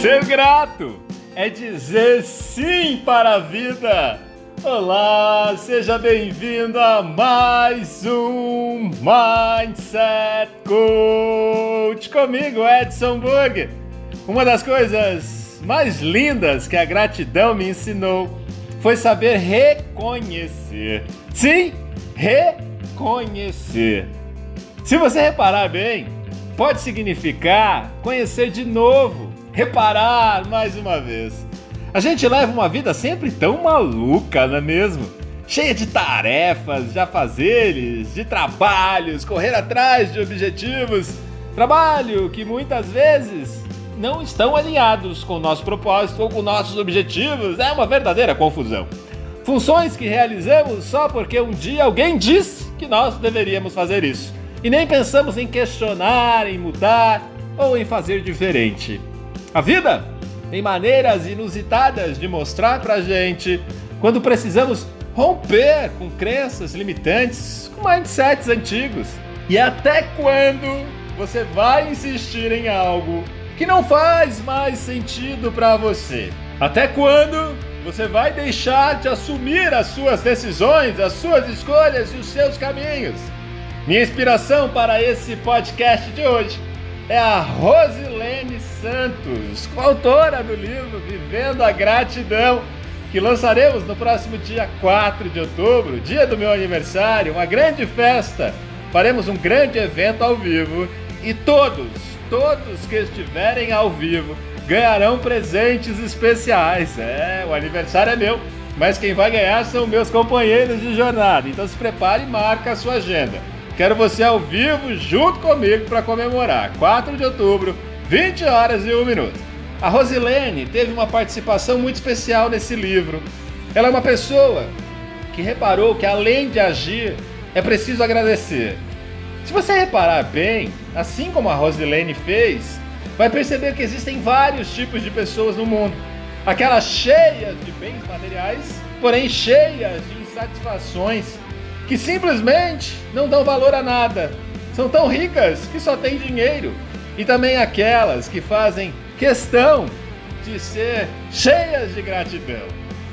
Ser grato é dizer sim para a vida. Olá, seja bem-vindo a mais um Mindset Coach comigo, Edson Burger. Uma das coisas mais lindas que a gratidão me ensinou foi saber reconhecer. Sim, reconhecer. Se você reparar bem, pode significar conhecer de novo, reparar mais uma vez. A gente leva uma vida sempre tão maluca, não é mesmo? Cheia de tarefas, de afazeres, de trabalhos, correr atrás de objetivos. Trabalho que muitas vezes não estão alinhados com o nosso propósito ou com nossos objetivos. É uma verdadeira confusão. Funções que realizamos só porque um dia alguém disse que nós deveríamos fazer isso. E nem pensamos em questionar, em mudar ou em fazer diferente. A vida tem maneiras inusitadas de mostrar pra gente quando precisamos romper com crenças limitantes, com mindsets antigos. E até quando você vai insistir em algo que não faz mais sentido para você? Até quando você vai deixar de assumir as suas decisões, as suas escolhas e os seus caminhos. Minha inspiração para esse podcast de hoje é a Santos, coautora do livro Vivendo a Gratidão, que lançaremos no próximo dia 4 de outubro, dia do meu aniversário, uma grande festa. Faremos um grande evento ao vivo e todos, todos que estiverem ao vivo ganharão presentes especiais. É, o aniversário é meu, mas quem vai ganhar são meus companheiros de jornada. Então se prepare e marque a sua agenda. Quero você ao vivo junto comigo para comemorar. 4 de outubro, 20 horas e 1 minuto. A Rosilene teve uma participação muito especial nesse livro. Ela é uma pessoa que reparou que além de agir, é preciso agradecer. Se você reparar bem, assim como a Rosilene fez, vai perceber que existem vários tipos de pessoas no mundo. Aquelas cheias de bens materiais, porém cheias de insatisfações, que simplesmente não dão valor a nada. São tão ricas que só têm dinheiro. E também aquelas que fazem questão de ser cheias de gratidão.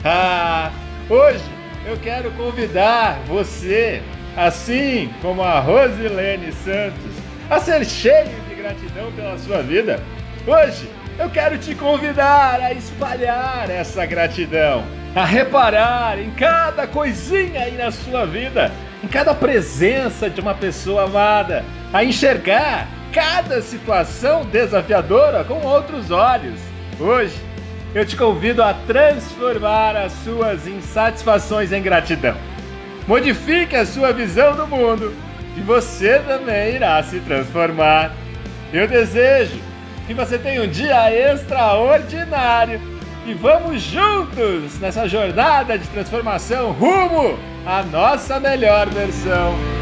Ah, hoje eu quero convidar você, assim como a Rosilene Santos, a ser cheio gratidão pela sua vida, hoje eu quero te convidar a espalhar essa gratidão, a reparar em cada coisinha aí na sua vida, em cada presença de uma pessoa amada, a enxergar cada situação desafiadora com outros olhos. Hoje eu te convido a transformar as suas insatisfações em gratidão. Modifique a sua visão do mundo e você também irá se transformar. Eu desejo que você tenha um dia extraordinário e vamos juntos nessa jornada de transformação rumo à nossa melhor versão.